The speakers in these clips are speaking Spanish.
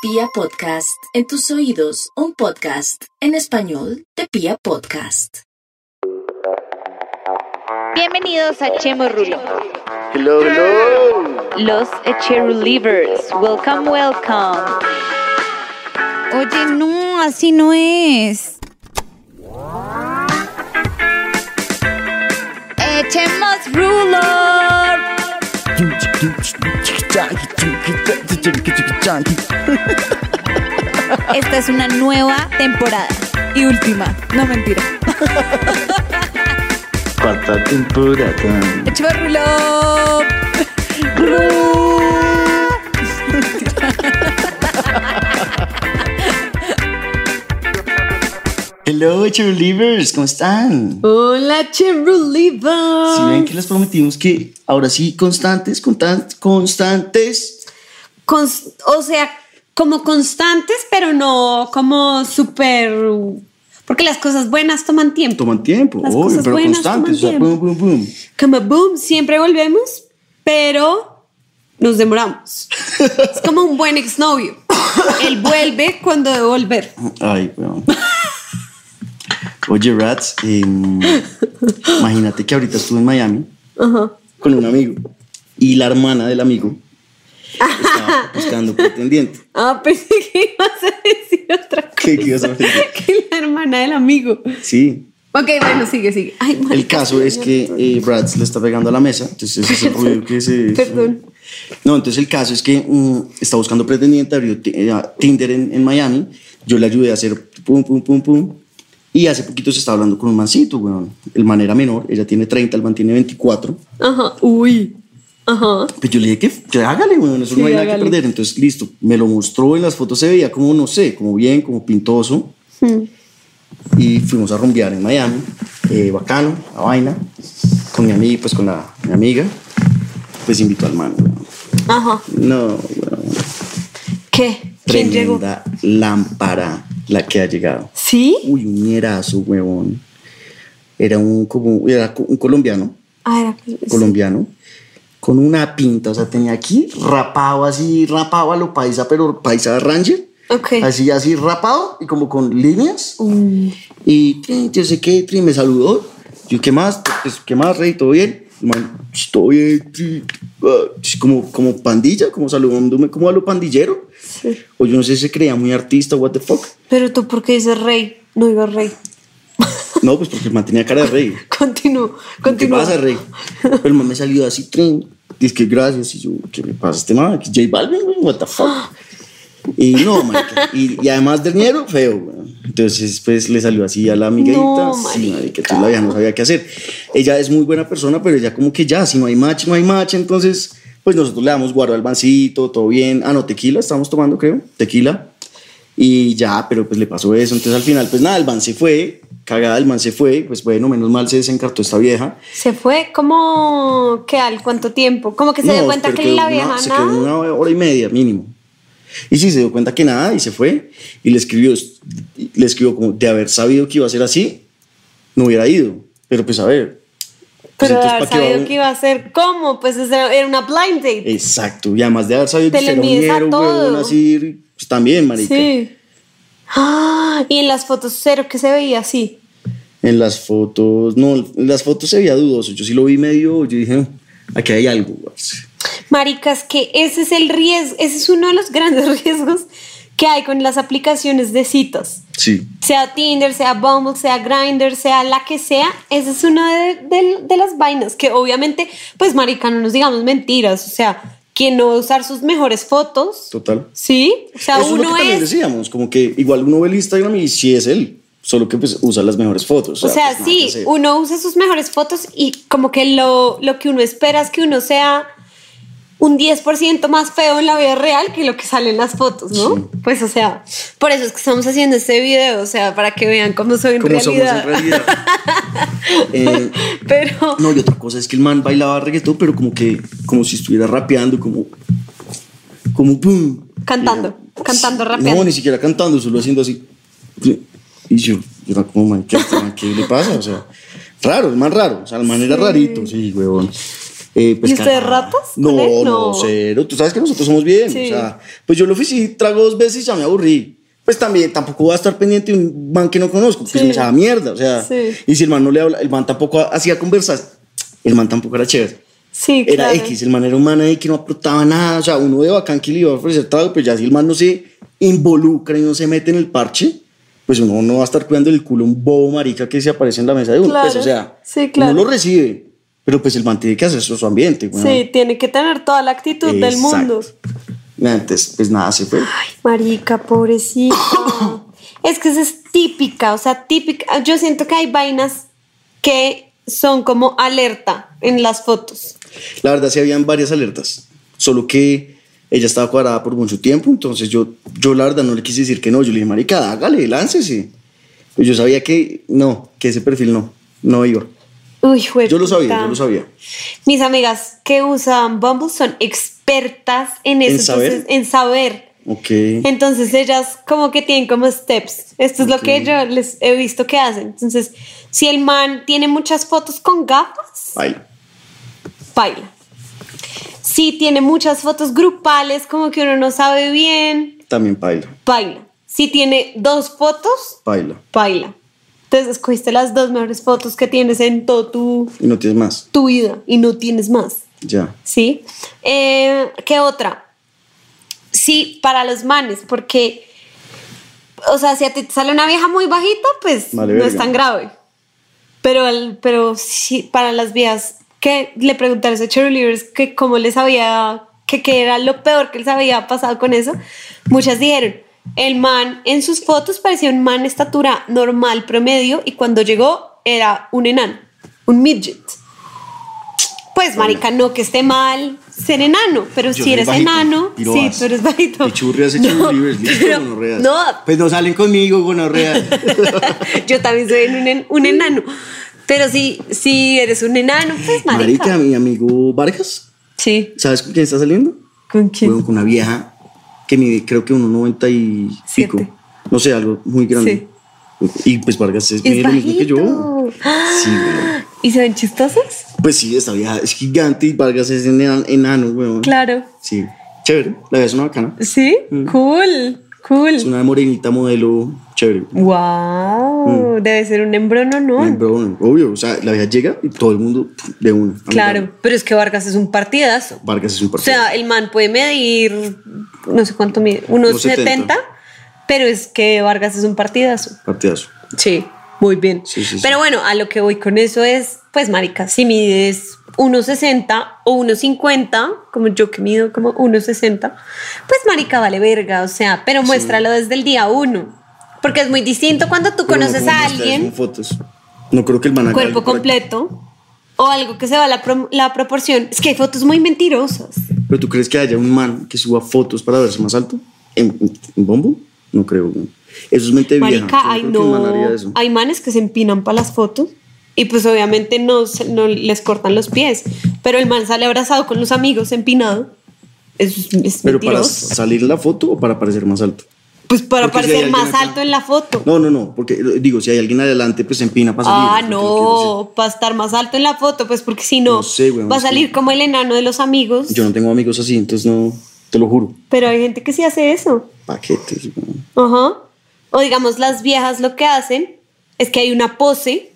Pia Podcast, en tus oídos, un podcast en español de Pia Podcast. Bienvenidos a Chemo Rulo. Hello, hello. Los Echerulivers. Welcome, welcome. Oye, no, así no es. Echemos rulo. Esta es una nueva temporada y última, no mentira. Cuarta temporada. Echemos rulo. Hello, cheerleaders, ¿cómo están? Hola, Cheerleaders. Si ven que les prometimos que ahora sí, constantes, constan- constantes. Cons- o sea, como constantes, pero no como súper. Porque las cosas buenas toman tiempo. Toman tiempo, Las obvio, cosas pero buenas constantes. O sea, boom, boom, boom. Como boom, siempre volvemos, pero nos demoramos. es como un buen exnovio. Él vuelve cuando debe volver. Ay, weón. Oye, Rats, em, imagínate que ahorita estuve en Miami con un amigo y la hermana del amigo estaba buscando pretendiente. Ah, pensé que ibas a decir otra cosa. ¿Qué, qué ibas a decir? que la hermana del amigo. Sí, Ok, bueno, sigue, sigue. Ay, El caso es que eh, Bratz le está pegando a la mesa, entonces ese es el ruido que se... Perdón. No, entonces el caso es que mm, está buscando pretendiente, abrió eh, Tinder en, en Miami, yo le ayudé a hacer pum, pum, pum, pum, y hace poquito se estaba hablando con un mancito, weón. El man era menor, ella tiene 30, el man tiene 24. Ajá, uy. Ajá. Pues yo le dije que, que hágale, weón, eso Sí, no hay nada que perder. Entonces, listo, me lo mostró en las fotos, se veía como, no sé, como bien, como pintoso. Hmm. Y fuimos a rumbear en Miami, eh, bacano, la vaina, con mi amiga, pues con la, mi amiga. Pues invitó al man, weón. Ajá. No, weón. ¿Qué? ¿Quién llegó? Lámpara la que ha llegado. ¿Sí? Uy, un mierazo, weón. Era un, como, era un colombiano, Ah, era sí. Con una pinta, o sea, tenía aquí rapado así, rapado a lo paisa, pero paisa ranger. Ok. Así, así rapado y como con líneas. Mm. Y trin, yo sé qué, trin, me saludó. Yo, ¿qué más? Pues, ¿Qué más, rey? ¿Todo bien? Man, "Ch, todo bien. trin". Ah, ch, Como, como pandilla, como saludándome como a lo pandillero. Sí. O yo no sé si se creía muy artista, what the fuck. Pero tú, ¿por qué dices rey? No digo rey. No, pues porque el man tenía cara de rey. Continúo, ¿Qué continúo. pasa, rey? Pero el man me salió así, tren. Dice que gracias. Y yo, ¿qué me pasa este man? ¿Qué J Balvin, güey? What the fuck? Y no, marica. Y, y además del ñero, feo, güey. Entonces, pues le salió así a la amiguita. No, sí, marica. Entonces la vieja no sabía qué hacer. Ella es muy buena persona, pero ella como que ya, si no hay match, no hay match. Entonces, pues nosotros le damos guardo al bancito, todo bien. Ah, no, tequila estamos tomando, creo. Tequila. Y ya, pero pues le pasó eso. Entonces al final, pues nada, el man se fue. Cagada, el man se fue. Pues bueno, menos mal se desencartó esta vieja. Se fue como ¿qué al cuánto tiempo? Como que se dio No, cuenta pero que la una- vieja se quedó una hora y media mínimo. Y sí, se dio cuenta que nada y se fue. Y le escribió, le escribió como de haber sabido que iba a ser así, no hubiera ido. Pero pues a ver. pues, Pero de haber ¿para qué va sabido que iba a ser ¿cómo? Pues era una blind date. Exacto. Y además de haber sabido Te que era un huevón, así, pues también, marica. Sí. Ah, y en las fotos cero que se veía así. En las fotos, no, en las fotos se veía dudoso. Yo sí lo vi medio, yo dije, aquí hay algo. parce". Maricas, que ese es el riesgo, ese es uno de los grandes riesgos que hay con las aplicaciones de citas. Sí. Sea Tinder, sea Bumble, sea Grindr, sea la que sea, esa es una de, de- de las vainas que obviamente, pues marica, no nos digamos mentiras, o sea, quien no va a usar sus mejores fotos, Total. ¿sí? O sea, Eso es lo uno que también es... decíamos, como que igual uno ve el Instagram y sí es él, solo que pues usa las mejores fotos. O sea, pues, sí, uno usa sus mejores fotos y como que lo, lo que uno espera es que uno sea un 10% más feo en la vida real que lo que sale en las fotos, ¿no? Sí. Pues, o sea, por eso es que estamos haciendo este video, o sea, para que vean cómo soy en somos realidad. en realidad. Eh, Pero, no, y otra cosa es que el man bailaba reggaetón, pero como que, como si estuviera rapeando, como, como pum. Cantando, cantando, rapeando. No, ni siquiera cantando, solo haciendo así. Y yo, yo era como, man, ¿qué, man, ¿qué le pasa? O sea, raro, el man raro, o sea, el man era rarito, sí, huevón. Eh, pues, ¿Y ustedes ratas No, no, No. cero. Tú sabes que nosotros somos bien. Sí. O sea, pues yo lo ofrecí, trago dos veces y ya me aburrí. Pues también tampoco voy a estar pendiente de un man que no conozco, que Sí. me sabe mierda. O sea, Sí. y si el man no le habla, el man tampoco hacía conversas. El man tampoco era chévere. Sí, Era claro. X, el man era ahí que no aportaba nada. O sea, uno de bacán que le iba a ofrecer trago, pues ya si el man no se involucra y no se mete en el parche, pues uno no va a estar cuidando el culo un bobo marica que se aparece en la mesa de uno. Pues, Claro. o sea, Sí, claro. uno lo recibe, pero pues el man tiene que hacer su, su ambiente. weón. Sí, tiene que tener toda la actitud del mundo. Antes, pues nada, se fue. Ay, marica, pobrecita. es que esa es típica, o sea, típica. Yo siento que hay vainas que son como alerta en las fotos. La verdad, sí habían varias alertas, solo que ella estaba cuadrada por mucho tiempo, entonces yo, yo la verdad no le quise decir que no. Yo le dije, marica, hágale, láncese. Pues yo sabía que no, que ese perfil no, no iba. Uy, jueputa. Yo lo sabía, yo lo sabía. Mis amigas que usan Bumble son expertas en eso, ¿En saber? entonces, en saber. Ok. Entonces ellas como que tienen como steps. Esto es lo que yo les he visto que hacen. Entonces, si el man tiene muchas fotos con gafas, Baila. baila. Si tiene muchas fotos grupales, como que uno no sabe bien, También baila. baila. Si tiene dos fotos, Baila. baila. Entonces escogiste las dos mejores fotos que tienes en toda tu, Y no tienes más. tu vida y no tienes más. Ya. ¿Sí? Eh, ¿Qué otra? Sí, para los manes, porque, o sea, si a ti te sale una vieja muy bajita, pues Vale, no verga. es tan grave. Pero, el- pero sí, para las viejas, que le preguntaron a cheerleaders que cómo les había, que qué era lo peor que les había pasado con eso, muchas dijeron, el man en sus fotos parecía un man de estatura normal, promedio, y cuando llegó era un enano, un midget. Pues, marica, no que esté mal ser enano, pero Yo si eres bajito, enano, sí, pirobas. tú eres bajito. Pichurrias y No, listo, pero- gonorreas. No, Pues no salen conmigo, gonorrea. yo también soy un, en- un enano. Pero si, si eres un enano, pues, marica. Marica, mi amigo Vargas, Sí. ¿sabes con quién está saliendo? ¿Con quién? Weón, con una vieja que mide creo que 1,90 y Siete. pico. No sé, algo muy grande. Y pues Vargas es, Es lo mismo que yo. Sí. ¿Y se ven chistosos? Pues sí, esta vieja es gigante y Vargas es enan- enano, weón. Claro. Sí, chévere. La vieja es una bacana. ¿Sí? Cool. Cool. Mm. Es una morenita modelo chévere. Wow. Debe ser un embrono, ¿no? Ay, bro, obvio, o sea, la vieja llega y todo el mundo de uno. Claro. Pero es que Vargas es un partidazo. Vargas es un O partido. sea, el man puede medir, no sé cuánto mide, unos Unos 70. 70, pero es que Vargas es un partidazo. partidazo. Sí, muy bien. Sí, sí, sí. Pero bueno, a lo que voy con eso es, pues, marica, si mides 1,60 o 1,50, como yo que mido como 1,60, pues, marica, vale verga, o sea, pero muéstralo desde el día uno. Porque es muy distinto cuando tú Pero no conoces como a alguien, fotos. No creo que el man haga cuerpo completo, o algo que se va a la, pro- la proporción. Es que hay fotos muy mentirosas. Pero tú crees que haya un man que suba fotos para verse más alto? ¿En, en Bombo? No creo. Eso es mente vieja. Marica, man haría no, eso. hay manes que se empinan para las fotos y pues obviamente no, no les cortan los pies, pero el man sale abrazado con los amigos empinado. Es, es Pero para salir la foto o para parecer más alto. Pues para porque parecer más acá- alto en la foto. No, no, no, porque eh, digo, si hay alguien adelante, pues se empina para salir. ah, es lo que quiero no, para estar más alto en la foto, pues porque si no, No sé, weón, va a que- salir como el enano de los amigos. Yo no tengo amigos así, entonces no, te lo juro. Pero hay gente que sí hace eso. Paquetes. güey. Ajá. O digamos, las viejas lo que hacen es que hay una pose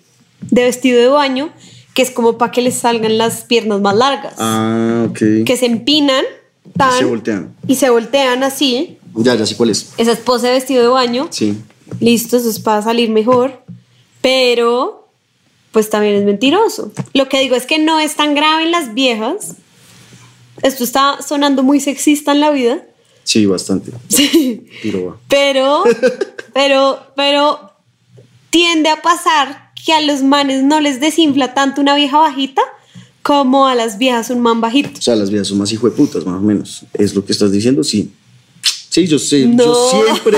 de vestido de baño que es como para que les salgan las piernas más largas. Ah, ok. Que se empinan tan, se voltean. y se voltean así. Ya, ya sé cuál es. Esa es pose de vestido de baño. Sí. Listo, eso es para salir mejor. Pero, pues también es mentiroso. Lo que digo es que no es tan grave en las viejas. Esto está sonando muy sexista en la vida. Sí, bastante. Sí. Pero. Pero, pero, pero tiende a pasar que a los manes no les desinfla tanto una vieja bajita como a las viejas un man bajito. O sea, las vidas son más hijo de putas, más o menos. ¿Es lo que estás diciendo? Sí. Sí, yo sé. Yo siempre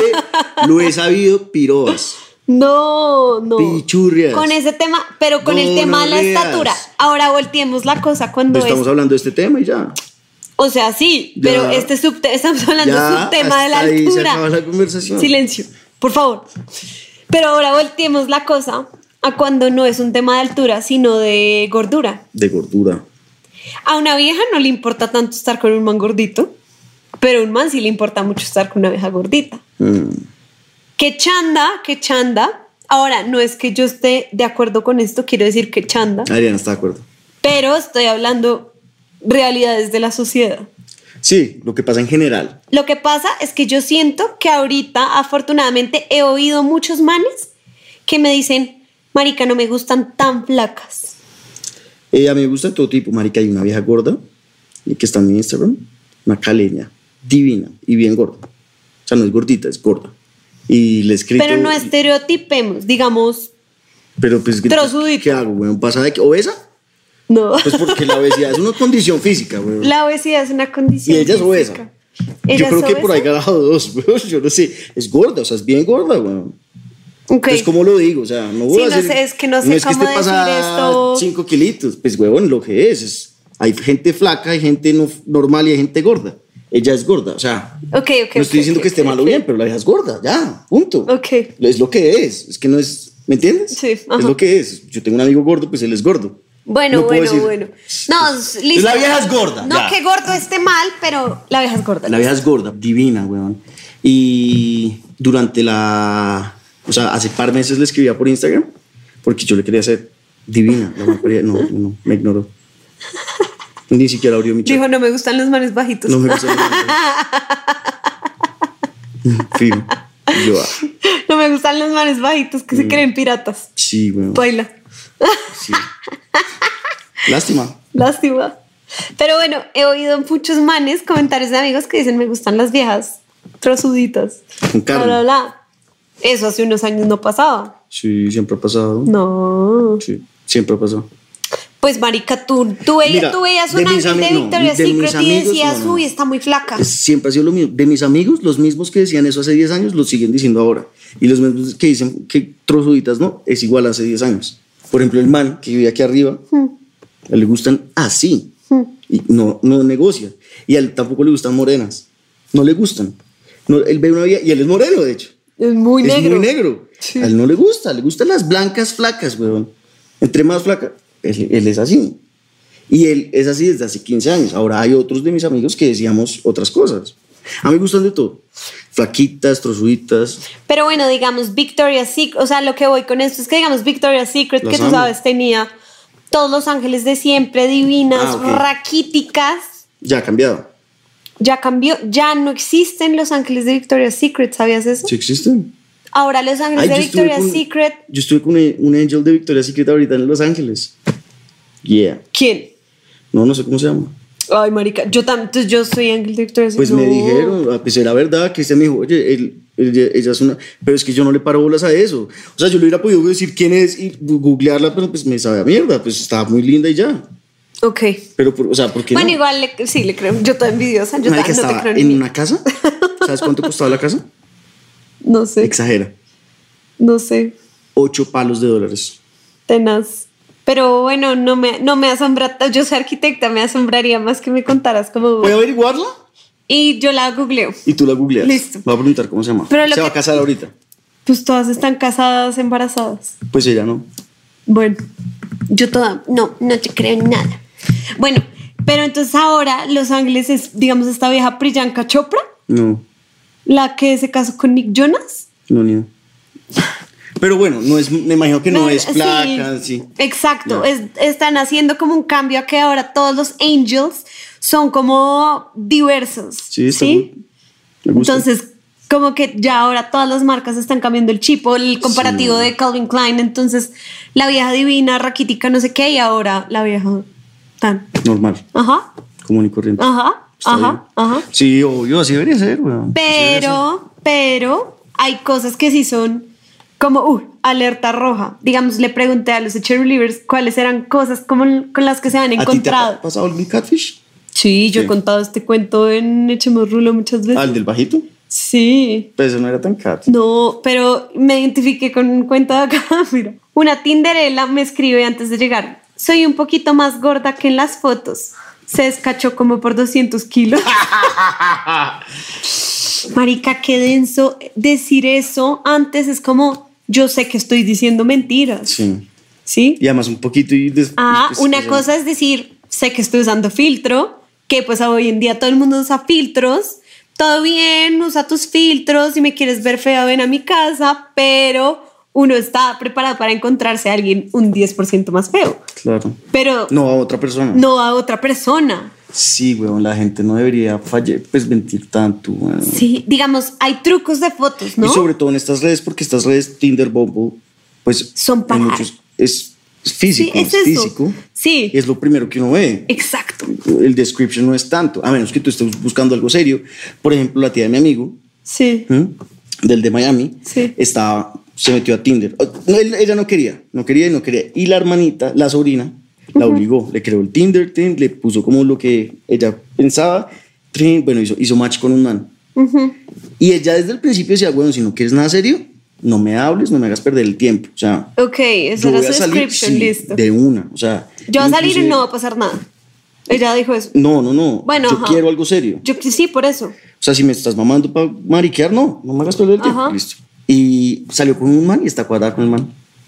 lo he sabido, pirobas. No, no. Pichurrias. Con ese tema, pero con el tema de la estatura. Ahora volteemos la cosa cuando Pues es. estamos hablando de este tema y ya. O sea, sí, Ya. pero este subte estamos hablando de Ya, subtema de la ahí se altura. acaba la conversación. Silencio, por favor. Pero ahora volteemos la cosa a cuando no es un tema de altura, sino de gordura. De gordura. A una vieja no le importa tanto estar con un man gordito, pero a un man sí le importa mucho estar con una vieja gordita. Mm. Que chanda, que chanda. Ahora, no es que yo esté de acuerdo con esto, quiero decir que chanda, Adriana está de acuerdo. pero estoy hablando realidades de la sociedad. Sí, lo que pasa en general. Lo que pasa es que yo siento que ahorita, afortunadamente, he oído muchos manes que me dicen, marica, no me gustan tan flacas. Eh, a mí me gusta todo tipo. Marica, hay una vieja gorda y que está en mi Instagram, una caleña, divina y bien gorda. O sea, no es gordita, es gorda. Y le escrito. Pero no estereotipemos, digamos, Pero pues, ¿qué, Trozudita. ¿qué hago, weón? ¿Pasa de que obesa? no. Pues porque la obesidad es una condición física, weón. La obesidad es una condición. Y ella es obesa. física. Yo ¿Ella creo es que por ahí obesa? garajo dos, weón. Yo no sé. Es gorda, o sea, es bien gorda, weón. Ok. Entonces, ¿cómo lo digo? O sea, no voy Sí, a no hacer. sé, es que no sé es que cómo esté decir esto. 5 kilitos. Pues, weón, lo que es. es hay gente flaca, hay gente no, normal y hay gente gorda. Ella es gorda, o sea. Ok, ok. no estoy diciendo que esté mal o bien, pero la vieja es gorda, ya, punto. Es lo que es. Es que no es. ¿Me entiendes? Sí, Es lo que es. Yo tengo un amigo gordo, pues él es gordo. Bueno, No bueno, decir, bueno. No, pues, listo. la vieja es gorda, No ya. que gordo esté mal, pero la vieja es gorda. La vieja es gorda, divina, weón. Y durante la. O sea, hace par meses le escribía por Instagram porque yo le quería hacer divina. La no, no, me ignoró. Ni siquiera abrió mi chat. Dijo, no me gustan los manes bajitos. no me gusta. Fijo. Yo, ah, No me gustan los manes bajitos que Mm. se creen piratas. sí, weón. Baila. Sí. Lástima. Lástima. Pero bueno, he oído muchos manes, comentarios de amigos que dicen me gustan las viejas trozuditas. Con carne. Bla, bla, bla. Eso hace unos años no pasaba. Sí, siempre ha pasado. No. Sí, siempre ha pasado. Pues marica, tú, tú, veías, Mira, tú veías de un mis ángel de ami- no, Victoria's de y amigos, decías, no, no. uy, está muy flaca. Es- siempre ha sido lo mismo. De mis amigos, los mismos que decían eso hace 10 años, lo siguen diciendo ahora. Y los mismos que dicen que trozuditas no, es igual a hace 10 años. Por ejemplo, el man que vive aquí arriba, Hmm. a él le gustan así. Y no, no negocia. Y a él tampoco le gustan morenas. No le gustan. Él ve una vida y él es moreno, de hecho. Es muy es negro. muy negro. Sí. A él no le gusta, le gustan las blancas flacas, weón. Entre más flaca, él, él es así. Y él es así desde hace 15 años. Ahora hay otros de mis amigos que decíamos otras cosas. A mí me gustan de todo. Flaquitas, trozuditas. Pero bueno, digamos, Victoria's Secret, o sea, lo que voy con esto es que, digamos, Victoria's Secret, Las que tú amo. sabes, tenía todos los ángeles de siempre, divinas, Ah, raquíticas. Ya ha cambiado. Ya cambió, ya no existen los ángeles de Victoria's Secret, ¿sabías eso? ¿Sí existen? Ahora los ángeles Ay, de Victoria's con- Secret, Yo estuve con un un angel de Victoria's Secret ahorita en Los Ángeles. Yeah. ¿quién? No, no sé cómo se llama. Ay, marica, yo también, entonces yo soy ángel de Victoria's Pues me dijeron, ah, pues era verdad que este me dijo, oye, él- ella, ella es una. Pero es que yo no le paro bolas a eso. O sea, yo le hubiera podido decir quién es y googlearla, pero pues me sabe a mierda. Pues estaba muy linda y ya. Ok. Pero, o sea, ¿por qué Bueno, no? igual le- sí, le creo. Yo estoy envidiosa. Yo Marica, ta- no te estaba creo en una casa. ¿Sabes cuánto costaba la casa? No sé, Exagera. no sé. Ocho palos de dólares. Tenaz. Pero bueno, no me, no me asombra. Yo soy arquitecta, me asombraría más que me contaras como. ¿Voy a averiguarla? Y yo la googleo. Y tú la googleas. Listo. Voy a preguntar cómo se llama. Pero se va que- a casar ahorita. Pues todas están casadas, embarazadas. Pues ella no. Bueno, yo toda. No, no te creo en nada. Bueno, pero entonces ahora Los Ángeles es, digamos, esta vieja Priyanka Chopra, No, la que se casó con Nick Jonas. no, ni idea. Pero bueno, no es, me imagino que no, es sí, placa, sí. Exacto, Ya. es- están haciendo como un cambio a que ahora todos los angels son como diversos. Sí. Me gusta. Entonces, como que ya ahora todas las marcas están cambiando el chip o el comparativo Sí. de Calvin Klein. Entonces, la vieja divina, raquítica, no sé qué, y ahora la vieja tan. Normal, Ajá, común y corriente. ajá, Está ajá, bien. ajá. Sí, obvio, así debería ser, weón. Así debería ser. Pero, pero hay cosas que sí son como, uh, alerta roja. Digamos, le pregunté a los cheerleaders cuáles eran cosas como con las que se han ¿A ti te ha encontrado. pasado el catfish? Sí, yo he contado este cuento en Echemos Rulo muchas veces. ¿Al del bajito? Sí. Pues eso no era tan cat. No, pero me identifiqué con un cuento de acá. Mira, una Tinderela me escribe antes de llegar. Soy un poquito más gorda que en las fotos. Se descachó como por 200 kilos. Marica, qué denso decir eso antes es como yo sé que estoy diciendo mentiras. Sí. ¿Sí? Y además un poquito y Ah, después, una pues, cosa es decir sé que estoy usando filtro, que pues hoy en día todo el mundo usa filtros. Todo bien, usa tus filtros, si me quieres ver fea, ven a mi casa, pero uno está preparado para encontrarse a alguien un 10% más feo, Claro. pero No a otra persona. no a otra persona. Sí, weón, la gente no debería falle, pues mentir tanto, weón. Sí, digamos, hay trucos de fotos, ¿no? Y sobre todo en estas redes, porque estas redes Tinder, Bumble, pues Son para- muchos- es físico, Sí, es es físico. Sí. Es lo primero que uno ve. Exacto. El description no es tanto, a menos que tú estés buscando algo serio. Por ejemplo, la tía de mi amigo, Sí. ¿m? del de Miami, Sí. estaba, se metió a Tinder. No, él- ella no quería, no quería y no quería. Y la hermanita, la sobrina, la obligó, le creó el Tinder, tin, le puso como lo que ella pensaba. Bueno, hizo, hizo match con un man. Y ella desde el principio decía, bueno, si no quieres nada serio, no me hables, no me hagas perder el tiempo. O sea, Ok, esa era su salir description, sí, listo. de una. O sea, Yo voy a salir y no va a pasar nada. Ella dijo eso. No, no, no. Bueno, yo ajá. quiero algo serio. Yo sí, por eso. O sea, si me estás mamando para mariquear, no, no me hagas perder el tiempo. Ajá. Listo. Y salió con un man y está cuadrada con el man.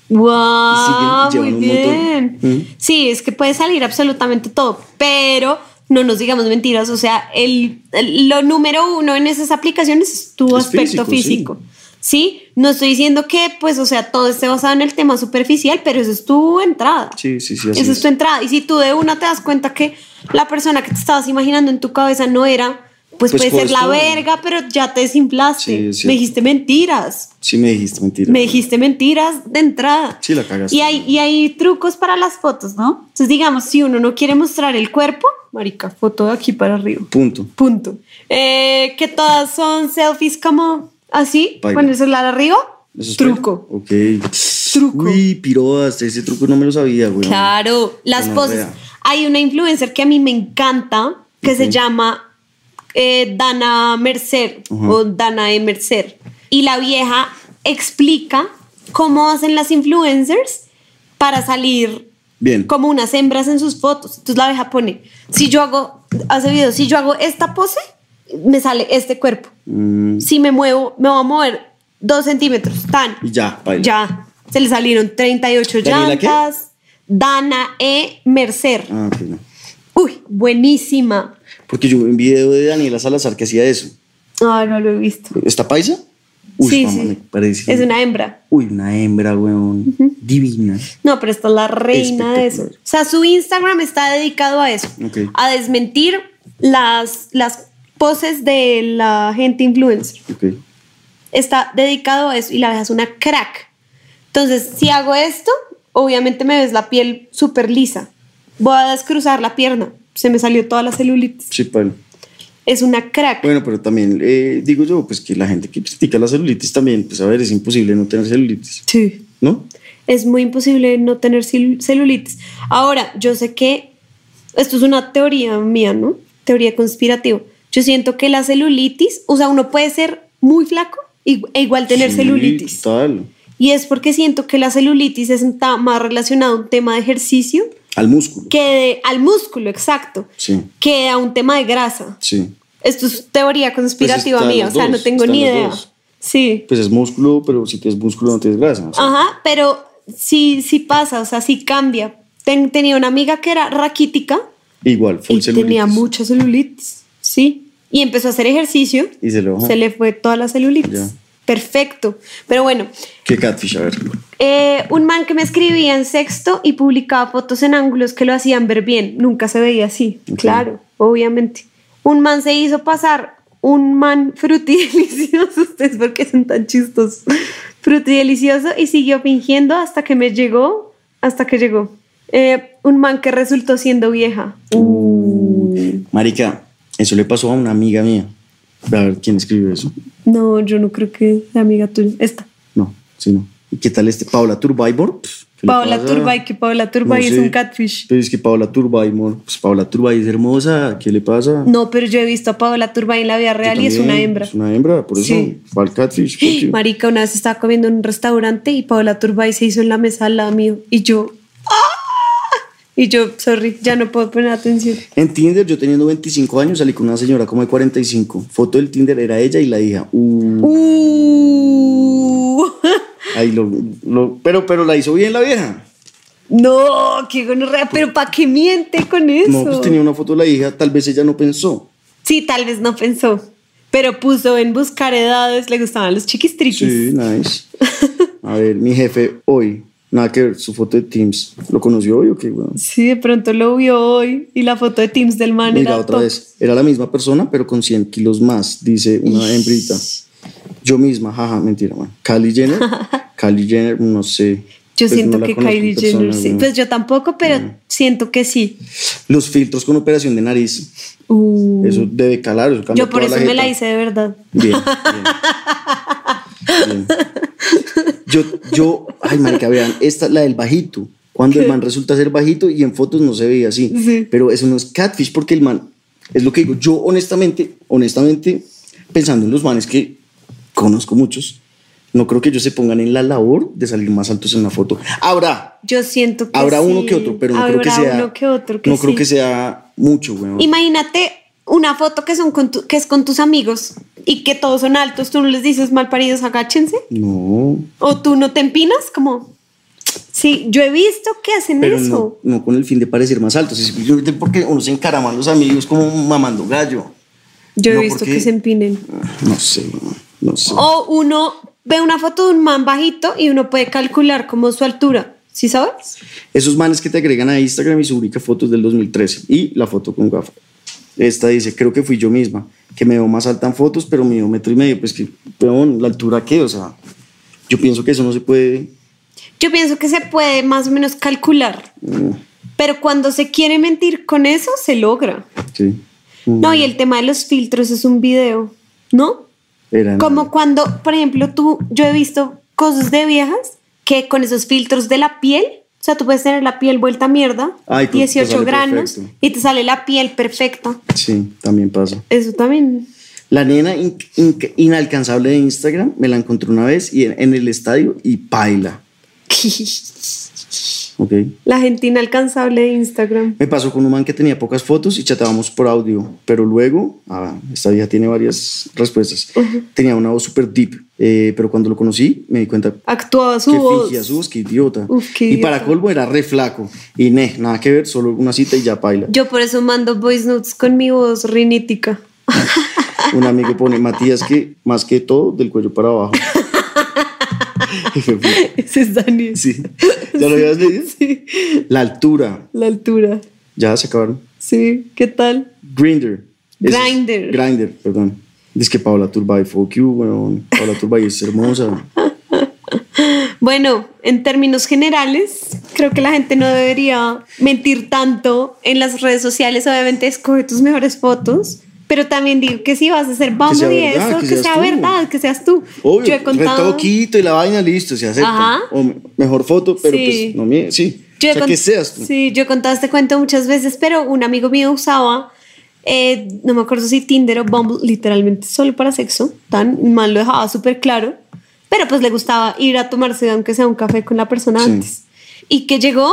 Wow, Y siguen- muy bien. Mm. Sí, es que puede salir absolutamente todo, pero no nos digamos mentiras. O sea, el, el- lo número uno en esas aplicaciones es tu Es aspecto físico, sí. físico. Sí. no estoy diciendo que, pues, o sea, todo esté basado en el tema superficial, pero eso es tu entrada. Sí, sí, sí. Esa es es. tu entrada. Y si tú de una te das cuenta que la persona que te estabas imaginando en tu cabeza no era, pues, Pues puede ser la verga, pero ya te desimplaste. Sí, es Me dijiste mentiras. Sí, me dijiste mentira. Me dijiste mentiras de entrada. Sí, la cagaste. Y hay, y hay trucos para las fotos, ¿no? Entonces, digamos, si uno no quiere mostrar el cuerpo, marica, foto de aquí para arriba. Punto. Punto. Eh, que todas son selfies como así, Baila. con el celular arriba. ¿Eso es Truco. Ok. Truco. Uy, piroas, ese truco no me lo sabía, güey. Claro, las Bueno, poses. Hay una influencer que a mí me encanta que se llama eh, Dana Mercer o Dana E. Mercer. Y la vieja explica cómo hacen las influencers para salir Bien. como unas hembras en sus fotos. Entonces la vieja pone, si yo hago, hace si yo hago esta pose, me sale este cuerpo. Mm, Si me muevo, me voy a mover dos centímetros, tan. y ya, baila. Ya, se le salieron 38 ¿Daniela qué? llantas. Dana E. Mercer. Ah, no. Uy, buenísima. Porque yo vi un video de Daniela Salazar que hacía eso. Ay, no lo he visto. ¿Está paisa? Uy, sí, mamá, sí. me parece. Es una hembra. Uy, una hembra, weón. Divina. No, pero esta es la reina de eso. O sea, su Instagram está dedicado a eso. Ok. A desmentir las, las poses de la gente influencer. Ok. Está dedicado a eso y la vieja es una crack. Entonces, si hago esto, obviamente me ves la piel súper lisa. Voy a descruzar la pierna. Se me salió toda la celulitis. Sí, paila. Es una crack. Bueno, pero también eh, digo yo, pues que la gente que critica la celulitis también, pues a ver, es imposible no tener celulitis, Sí. ¿no? Es muy imposible no tener cel- celulitis. Ahora, yo sé que esto es una teoría mía, ¿no? Teoría conspirativa. Yo siento que la celulitis, o sea, uno puede ser muy flaco e igual tener Sí, celulitis. Total. Y es porque siento que la celulitis está más relacionada a un tema de ejercicio Al músculo. que de- al músculo, exacto, Sí, que a un tema de grasa. sí. Esto es teoría conspirativa Pues mía, o sea, dos, no tengo ni idea. dos. Sí. Pues es músculo, pero si tienes músculo no tienes grasa. o sea, Ajá, pero sí, sí pasa, o sea, sí cambia. Ten- tenía una amiga que era raquítica Igual, full y celulitis. tenía mucha celulitis, sí. Y empezó a hacer ejercicio, Y se le bajó. se le fue toda la celulitis. Ya. Perfecto. Pero bueno, ¿Qué catfish? A ver. eh, un man que me escribía en sexto y publicaba fotos en ángulos que lo hacían ver bien. Nunca se veía así, claro, obviamente. Un man se hizo pasar un man frutidelicioso. Ustedes, ¿por qué son tan chistosos? Frutidelicioso y siguió fingiendo hasta que me llegó, hasta que llegó. Eh, un man que resultó siendo vieja. Marica, eso le pasó a una amiga mía. A ver, ¿quién escribió eso? No, yo no creo que sea amiga tuya. Esta. No, sí, no. ¿Y qué tal este? ¿qué le Paola pasa? Turbay, que Paola Turbay No es sé. un catfish. Pero es que Paola Turbaymore, pues Paola Turbay es hermosa, ¿qué le pasa? No, pero yo he visto a Paola Turbay en la vida real y es una hembra. Es una hembra, por eso. Sí. Va al catfish. porque- Marica, una vez estaba comiendo en un restaurante y Paola Turbay se hizo en la mesa al lado mío y yo. Y yo, sorry, ya no puedo poner atención. En Tinder, yo teniendo 25 años, salí con una señora como de 45. Foto del Tinder era ella y la hija. Uh, Uh. ahí lo, lo- pero, pero la hizo bien la vieja. No, qué gonorrea, pero ¿para qué miente con eso? No, pues tenía una foto de la hija, tal vez ella no pensó. Sí, tal vez no pensó, pero puso en buscar edades, le gustaban los chiquistriquis. Sí, nice. A ver, mi jefe hoy, nada que ver, su foto de Teams. ¿Lo conoció hoy o qué, weón? Sí, de pronto lo vio hoy y la foto de Teams del man Mira, era otra top. vez. Era la misma persona, pero con 100 kilos más, dice una hembrita. Yo misma, jaja, mentira, man. Kylie Jenner. Kylie Jenner, no sé. Yo Pues siento no que Kylie persona, Jenner sí. Pues yo tampoco, pero siento que sí. Los filtros con operación de nariz. Uh, Eso debe calar. Eso yo por eso me jeta. la hice de verdad. Bien, bien. Bien. Yo, yo, ay, marica, vean, esta, la del bajito. Cuando el man resulta ser bajito y en fotos no se veía así. Sí. Pero eso no es catfish porque el man, es lo que digo, yo honestamente, honestamente, pensando en los manes que conozco muchos, no creo que ellos se pongan en la labor de salir más altos en una foto. Habrá, Yo siento que habrá sí. uno que otro, pero no creo que sea. uno que otro que no creo que sea mucho, weón. Imagínate una foto que, son con tu- que es con tus amigos y que todos son altos, tú no les dices mal paridos, agáchense. No, O tú no te empinas, como. Sí, yo he visto que hacen pero eso. no, no con el fin de parecer más altos, es simplemente porque uno se encarama a los amigos como mamando gallo. Yo he no, visto porque- que se empinen. No sé, no sé. O uno ve una foto de un man bajito y uno puede calcular como su altura. ¿Sí sabes? Esos manes que te agregan a Instagram y su única foto es del 2013 y la foto con gafas. Esta dice, creo que fui yo misma, que me veo más alta en fotos, pero mido metro y medio. Pues que, pero ¿la altura qué? O sea, yo pienso que eso no se puede. Yo pienso que se puede más o menos calcular. mm, Pero cuando se quiere mentir con eso, se logra. sí. No, y el tema de los filtros es un video, ¿no? Era Como cuando, por ejemplo, tú, yo he visto cosas de viejas que con esos filtros de la piel, o sea, tú puedes tener la piel vuelta a mierda, Ay, pues, te 18 sale granos, perfecto. y te sale la piel perfecta. Sí, también pasa. Eso también. La nena in- in- inalcanzable de Instagram me la encontré una vez y en, en el estadio y paila. Ok. La gente inalcanzable de Instagram. Me pasó con un man que tenía pocas fotos y chateábamos por audio, pero luego, ah, esta vieja tiene varias respuestas. Tenía una voz súper deep, eh, pero cuando lo conocí me di cuenta Actuaba su que voz. fingía su voz, que idiota. Uf, qué y para colmo era re flaco. Y ne, nada que ver, solo una cita y ya paila. Yo por eso mando voice notes con mi voz rinítica. Un amigo pone, Matías, que más que todo, del cuello para abajo. Ese es Daniel. sí. ¿Ya lo habías leído? Sí. La altura. La altura. Ya se acabaron. Sí. ¿Qué tal? Grinder. Grindr. Grinder, perdón. Dice que Paola Turbay, fuck you, weón. Paola Turbay es hermosa. Bueno, en términos generales, creo que la gente no debería mentir tanto en las redes sociales. Obviamente, escoge tus mejores fotos. Pero también digo que si vas a hacer vamos y verdad, eso, que que, sea tú. verdad, que seas tú. Obvio, Yo he contado. y la vaina, listo, se acepta. Ajá. O me- mejor foto, pero Sí. pues no me, sí. Yo o sea, que seas tú. Sí, yo he contado este cuento muchas veces, pero un amigo mío usaba, eh, no me acuerdo si Tinder o Bumble, literalmente solo para sexo. Tan mal lo dejaba súper claro. Pero pues le gustaba ir a tomarse, aunque sea un café con la persona Sí. antes. Y que llegó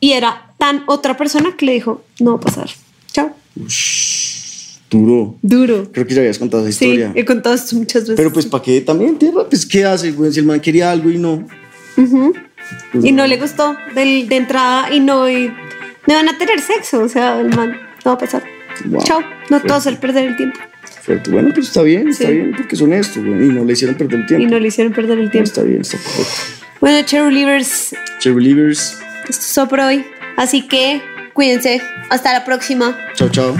y era tan otra persona que le dijo, no va a pasar. Chao. Duro. Duro. Creo que ya habías contado esa Sí, historia. he contado esto muchas veces. Pero pues, ¿para qué también, tierra? Pues, ¿qué hace, güey? Si el man quería algo y no. y no le gustó del- de entrada y no, y no van a tener sexo. O sea, el man no va a pasar. Wow. Chao. No Fuerte. todo es el perder el tiempo. Fuerte. Bueno, pues está bien, está Sí. bien, porque son estos, güey. Y no le hicieron perder el tiempo. Y no le hicieron perder el tiempo. Está bien, está perfecto. Bueno, Cherylivers, Cherry Leavers. esto es todo por hoy. Así que cuídense. Hasta la próxima. Chao, chao.